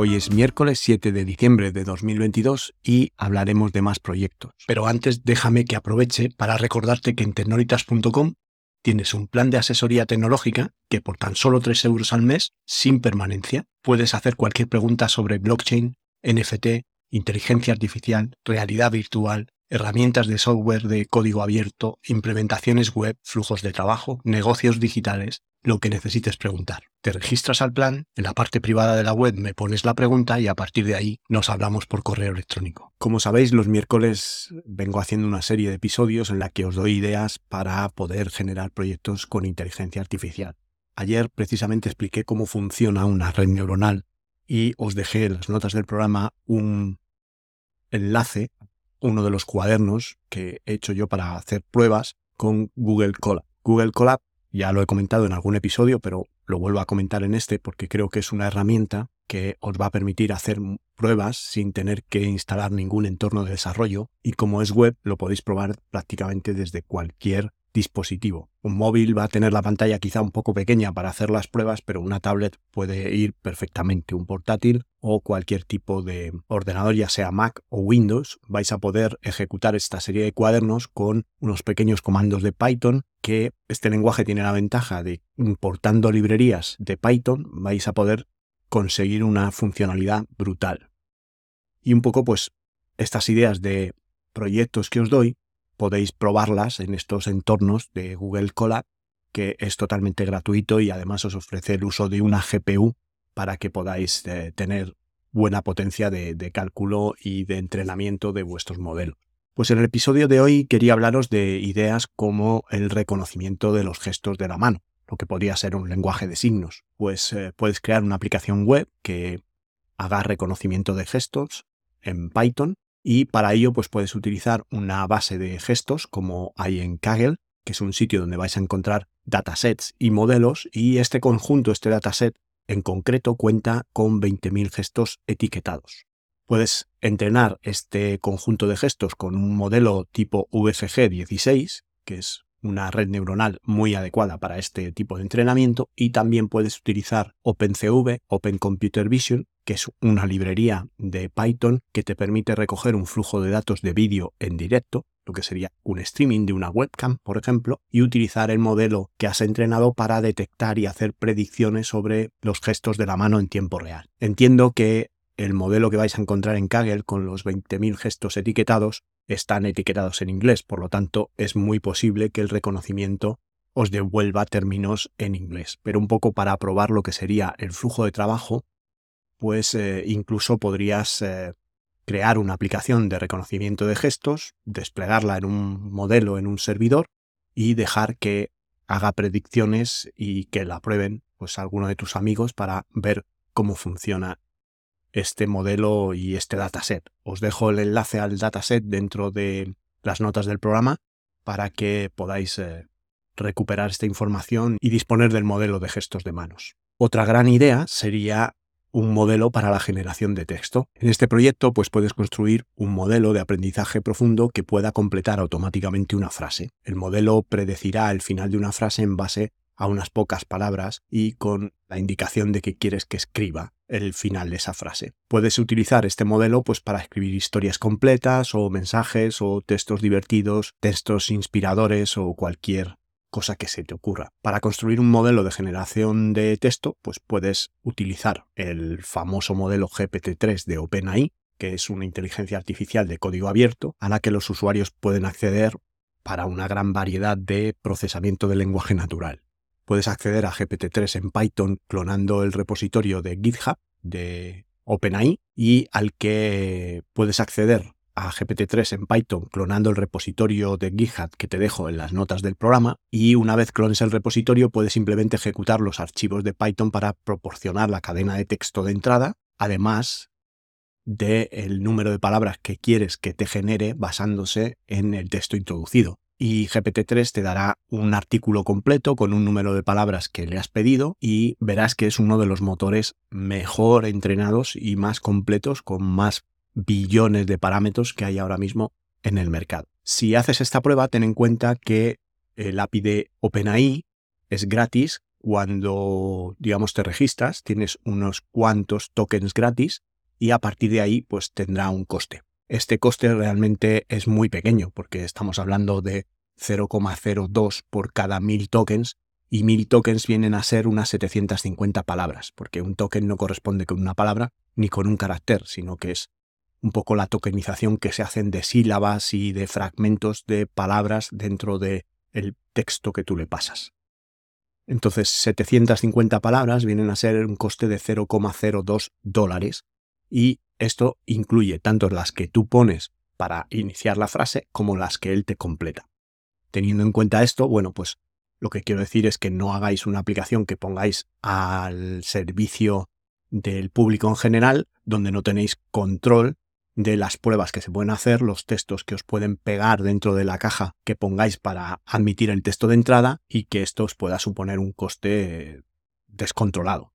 Hoy es miércoles 7 de diciembre de 2022 y hablaremos de más proyectos. Pero antes déjame que aproveche para recordarte que en tecnolitas.com tienes un plan de asesoría tecnológica que por tan solo 3 euros al mes, sin permanencia, puedes hacer cualquier pregunta sobre blockchain, NFT, inteligencia artificial, realidad virtual, herramientas de software de código abierto, implementaciones web, flujos de trabajo, negocios digitales, lo que necesites preguntar. Te registras al plan, en la parte privada de la web me pones la pregunta y a partir de ahí nos hablamos por correo electrónico. Como sabéis, los miércoles vengo haciendo una serie de episodios en la que os doy ideas para poder generar proyectos con inteligencia artificial. Ayer precisamente expliqué cómo funciona una red neuronal y os dejé en las notas del programa un enlace, uno de los cuadernos que he hecho yo para hacer pruebas con Google Colab. Google Colab ya lo he comentado en algún episodio, pero lo vuelvo a comentar en este porque creo que es una herramienta que os va a permitir hacer pruebas sin tener que instalar ningún entorno de desarrollo. Y como es web lo podéis probar prácticamente desde cualquier dispositivo. Un móvil va a tener la pantalla quizá un poco pequeña para hacer las pruebas, pero una tablet puede ir perfectamente. Un portátil o cualquier tipo de ordenador, ya sea Mac o Windows, vais a poder ejecutar esta serie de cuadernos con unos pequeños comandos de Python que este lenguaje tiene la ventaja de importando librerías de Python vais a poder conseguir una funcionalidad brutal. Y un poco pues estas ideas de proyectos que os doy podéis probarlas en estos entornos de Google Colab, que es totalmente gratuito y además os ofrece el uso de una GPU para que podáis eh, tener buena potencia de, cálculo y de entrenamiento de vuestros modelos. Pues en el episodio de hoy quería hablaros de ideas como el reconocimiento de los gestos de la mano, lo que podría ser un lenguaje de signos. Pues eh, puedes crear una aplicación web que haga reconocimiento de gestos en Python y para ello pues puedes utilizar una base de gestos como hay en Kaggle, que es un sitio donde vais a encontrar datasets y modelos y este conjunto, este dataset en concreto cuenta con 20.000 gestos etiquetados. Puedes entrenar este conjunto de gestos con un modelo tipo VFG 16, que es una red neuronal muy adecuada para este tipo de entrenamiento y también puedes utilizar OpenCV, Open Computer Vision, que es una librería de Python que te permite recoger un flujo de datos de vídeo en directo, lo que sería un streaming de una webcam, por ejemplo, y utilizar el modelo que has entrenado para detectar y hacer predicciones sobre los gestos de la mano en tiempo real. Entiendo que el modelo que vais a encontrar en Kaggle con los 20.000 gestos etiquetados están etiquetados en inglés, por lo tanto es muy posible que el reconocimiento os devuelva términos en inglés. Pero un poco para probar lo que sería el flujo de trabajo, pues eh, incluso podrías eh, crear una aplicación de reconocimiento de gestos, desplegarla en un modelo, en un servidor y dejar que haga predicciones y que la prueben pues alguno de tus amigos para ver cómo funciona este modelo y este dataset. Os dejo el enlace al dataset dentro de las notas del programa para que podáis eh, recuperar esta información y disponer del modelo de gestos de manos. Otra gran idea sería un modelo para la generación de texto. En este proyecto pues puedes construir un modelo de aprendizaje profundo que pueda completar automáticamente una frase. El modelo predecirá el final de una frase en base a unas pocas palabras y con la indicación de que quieres que escriba el final de esa frase. Puedes utilizar este modelo pues para escribir historias completas o mensajes o textos divertidos, textos inspiradores o cualquier cosa que se te ocurra. Para construir un modelo de generación de texto, pues puedes utilizar el famoso modelo GPT-3 de OpenAI, que es una inteligencia artificial de código abierto a la que los usuarios pueden acceder para una gran variedad de procesamiento de lenguaje natural. Puedes acceder a GPT-3 en Python clonando el repositorio de GitHub de OpenAI y al que puedes acceder a GPT-3 en Python clonando el repositorio de GitHub que te dejo en las notas del programa y una vez clones el repositorio puedes simplemente ejecutar los archivos de Python para proporcionar la cadena de texto de entrada. Además, del número de palabras que quieres que te genere basándose en el texto introducido. Y GPT-3 te dará un artículo completo con un número de palabras que le has pedido y verás que es uno de los motores mejor entrenados y más completos con más billones de parámetros que hay ahora mismo en el mercado. Si haces esta prueba, ten en cuenta que el API de OpenAI es gratis cuando, digamos, te registras, tienes unos cuantos tokens gratis y a partir de ahí pues tendrá un coste. Este coste realmente es muy pequeño porque estamos hablando de 0,02 por cada 1000 tokens y 1000 tokens vienen a ser unas 750 palabras, porque un token no corresponde con una palabra ni con un carácter, sino que es un poco la tokenización que se hacen de sílabas y de fragmentos de palabras dentro del el texto que tú le pasas. Entonces, 750 palabras vienen a ser un coste de 0,02 dólares y esto incluye tanto las que tú pones para iniciar la frase como las que él te completa. Teniendo en cuenta esto, bueno, pues lo que quiero decir es que no hagáis una aplicación que pongáis al servicio del público en general, donde no tenéis control de las pruebas que se pueden hacer, los textos que os pueden pegar dentro de la caja que pongáis para admitir el texto de entrada y que esto os pueda suponer un coste descontrolado.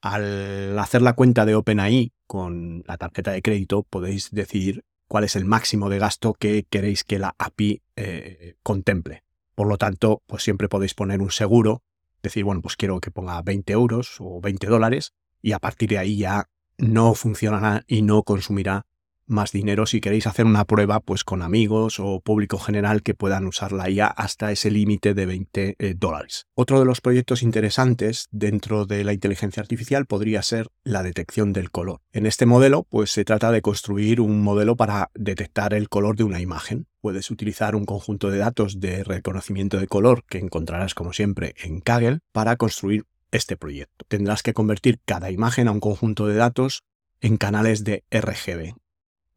Al hacer la cuenta de OpenAI con la tarjeta de crédito podéis decidir cuál es el máximo de gasto que queréis que la API eh, contemple. Por lo tanto, pues siempre podéis poner un seguro, decir, bueno, pues quiero que ponga 20 euros o 20 dólares y a partir de ahí ya no funcionará y no consumirá más dinero si queréis hacer una prueba pues con amigos o público general que puedan usarla ya hasta ese límite de 20 eh, dólares. Otro de los proyectos interesantes dentro de la inteligencia artificial podría ser la detección del color. En este modelo pues se trata de construir un modelo para detectar el color de una imagen. Puedes utilizar un conjunto de datos de reconocimiento de color que encontrarás como siempre en Kaggle para construir este proyecto. Tendrás que convertir cada imagen a un conjunto de datos en canales de RGB,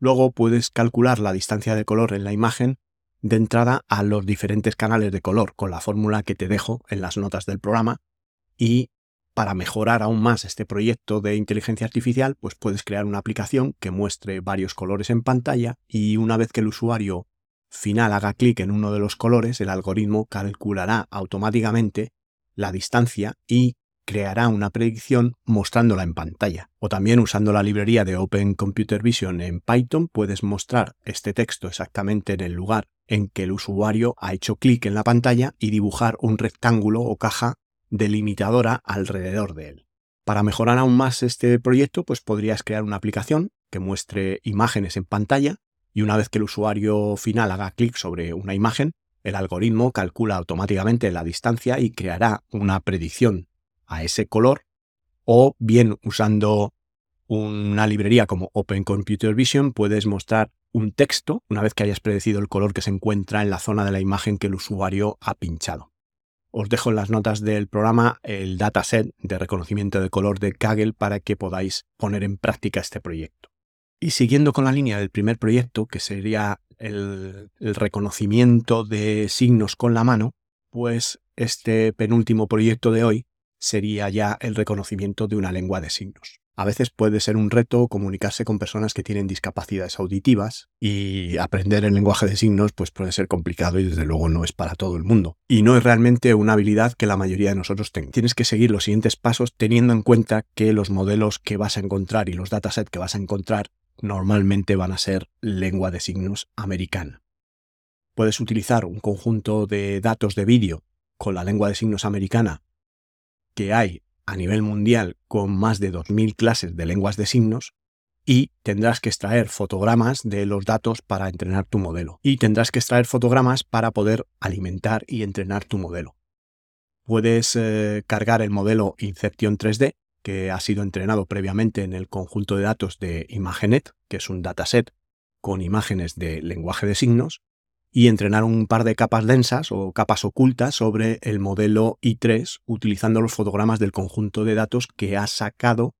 Luego puedes calcular la distancia de color en la imagen de entrada a los diferentes canales de color con la fórmula que te dejo en las notas del programa. Y para mejorar aún más este proyecto de inteligencia artificial, pues puedes crear una aplicación que muestre varios colores en pantalla y una vez que el usuario final haga clic en uno de los colores, el algoritmo calculará automáticamente la distancia y creará una predicción mostrándola en pantalla. O también usando la librería de Open Computer Vision en Python puedes mostrar este texto exactamente en el lugar en que el usuario ha hecho clic en la pantalla y dibujar un rectángulo o caja delimitadora alrededor de él. Para mejorar aún más este proyecto, pues podrías crear una aplicación que muestre imágenes en pantalla y una vez que el usuario final haga clic sobre una imagen, el algoritmo calcula automáticamente la distancia y creará una predicción a ese color o bien usando una librería como Open Computer Vision puedes mostrar un texto una vez que hayas predecido el color que se encuentra en la zona de la imagen que el usuario ha pinchado. Os dejo en las notas del programa el dataset de reconocimiento de color de Kaggle para que podáis poner en práctica este proyecto. Y siguiendo con la línea del primer proyecto, que sería el, el reconocimiento de signos con la mano, pues este penúltimo proyecto de hoy sería ya el reconocimiento de una lengua de signos. A veces puede ser un reto comunicarse con personas que tienen discapacidades auditivas y aprender el lenguaje de signos pues puede ser complicado y desde luego no es para todo el mundo. Y no es realmente una habilidad que la mayoría de nosotros tenga. Tienes que seguir los siguientes pasos teniendo en cuenta que los modelos que vas a encontrar y los datasets que vas a encontrar normalmente van a ser lengua de signos americana. Puedes utilizar un conjunto de datos de vídeo con la lengua de signos americana que hay a nivel mundial con más de 2.000 clases de lenguas de signos y tendrás que extraer fotogramas de los datos para entrenar tu modelo. Y tendrás que extraer fotogramas para poder alimentar y entrenar tu modelo. Puedes eh, cargar el modelo Inception 3D, que ha sido entrenado previamente en el conjunto de datos de ImageNet, que es un dataset con imágenes de lenguaje de signos, y entrenar un par de capas densas o capas ocultas sobre el modelo i3 utilizando los fotogramas del conjunto de datos que has sacado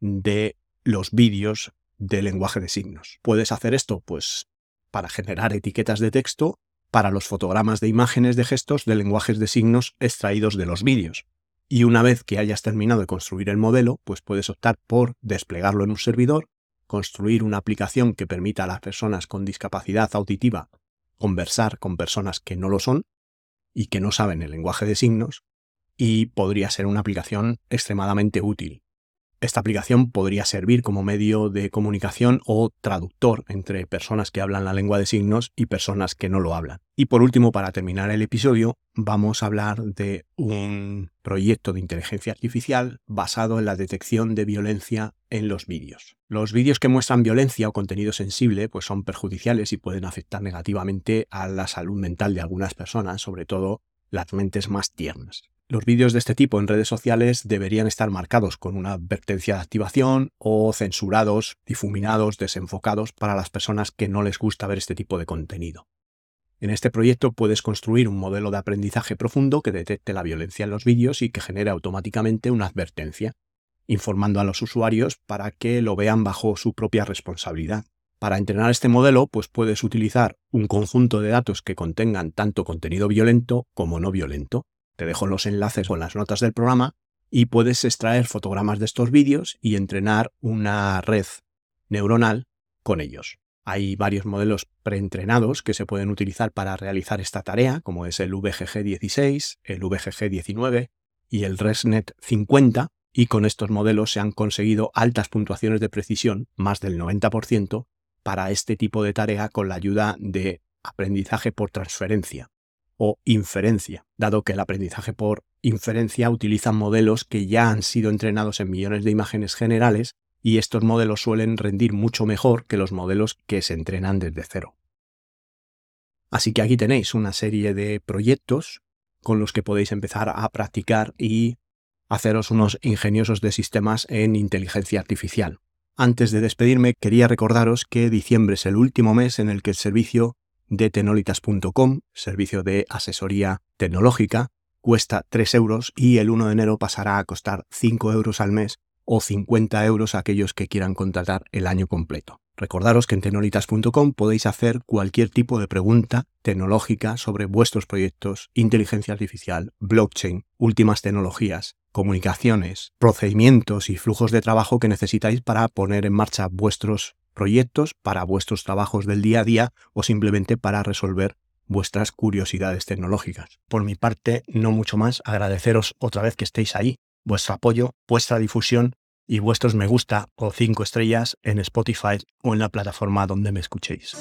de los vídeos de lenguaje de signos. Puedes hacer esto pues para generar etiquetas de texto para los fotogramas de imágenes de gestos de lenguajes de signos extraídos de los vídeos. Y una vez que hayas terminado de construir el modelo, pues puedes optar por desplegarlo en un servidor construir una aplicación que permita a las personas con discapacidad auditiva conversar con personas que no lo son y que no saben el lenguaje de signos, y podría ser una aplicación extremadamente útil. Esta aplicación podría servir como medio de comunicación o traductor entre personas que hablan la lengua de signos y personas que no lo hablan. Y por último, para terminar el episodio, vamos a hablar de un proyecto de inteligencia artificial basado en la detección de violencia en los vídeos. Los vídeos que muestran violencia o contenido sensible pues son perjudiciales y pueden afectar negativamente a la salud mental de algunas personas, sobre todo las mentes más tiernas. Los vídeos de este tipo en redes sociales deberían estar marcados con una advertencia de activación o censurados, difuminados, desenfocados para las personas que no les gusta ver este tipo de contenido. En este proyecto puedes construir un modelo de aprendizaje profundo que detecte la violencia en los vídeos y que genere automáticamente una advertencia, informando a los usuarios para que lo vean bajo su propia responsabilidad. Para entrenar este modelo, pues puedes utilizar un conjunto de datos que contengan tanto contenido violento como no violento, te dejo los enlaces o las notas del programa y puedes extraer fotogramas de estos vídeos y entrenar una red neuronal con ellos. Hay varios modelos preentrenados que se pueden utilizar para realizar esta tarea, como es el VGG16, el VGG19 y el ResNet 50, y con estos modelos se han conseguido altas puntuaciones de precisión, más del 90%, para este tipo de tarea con la ayuda de aprendizaje por transferencia o inferencia, dado que el aprendizaje por inferencia utiliza modelos que ya han sido entrenados en millones de imágenes generales y estos modelos suelen rendir mucho mejor que los modelos que se entrenan desde cero. Así que aquí tenéis una serie de proyectos con los que podéis empezar a practicar y haceros unos ingeniosos de sistemas en inteligencia artificial. Antes de despedirme, quería recordaros que diciembre es el último mes en el que el servicio de tenolitas.com, servicio de asesoría tecnológica, cuesta 3 euros y el 1 de enero pasará a costar 5 euros al mes o 50 euros a aquellos que quieran contratar el año completo. Recordaros que en tenolitas.com podéis hacer cualquier tipo de pregunta tecnológica sobre vuestros proyectos, inteligencia artificial, blockchain, últimas tecnologías, comunicaciones, procedimientos y flujos de trabajo que necesitáis para poner en marcha vuestros proyectos para vuestros trabajos del día a día o simplemente para resolver vuestras curiosidades tecnológicas. Por mi parte, no mucho más, agradeceros otra vez que estéis ahí, vuestro apoyo, vuestra difusión y vuestros me gusta o cinco estrellas en Spotify o en la plataforma donde me escuchéis.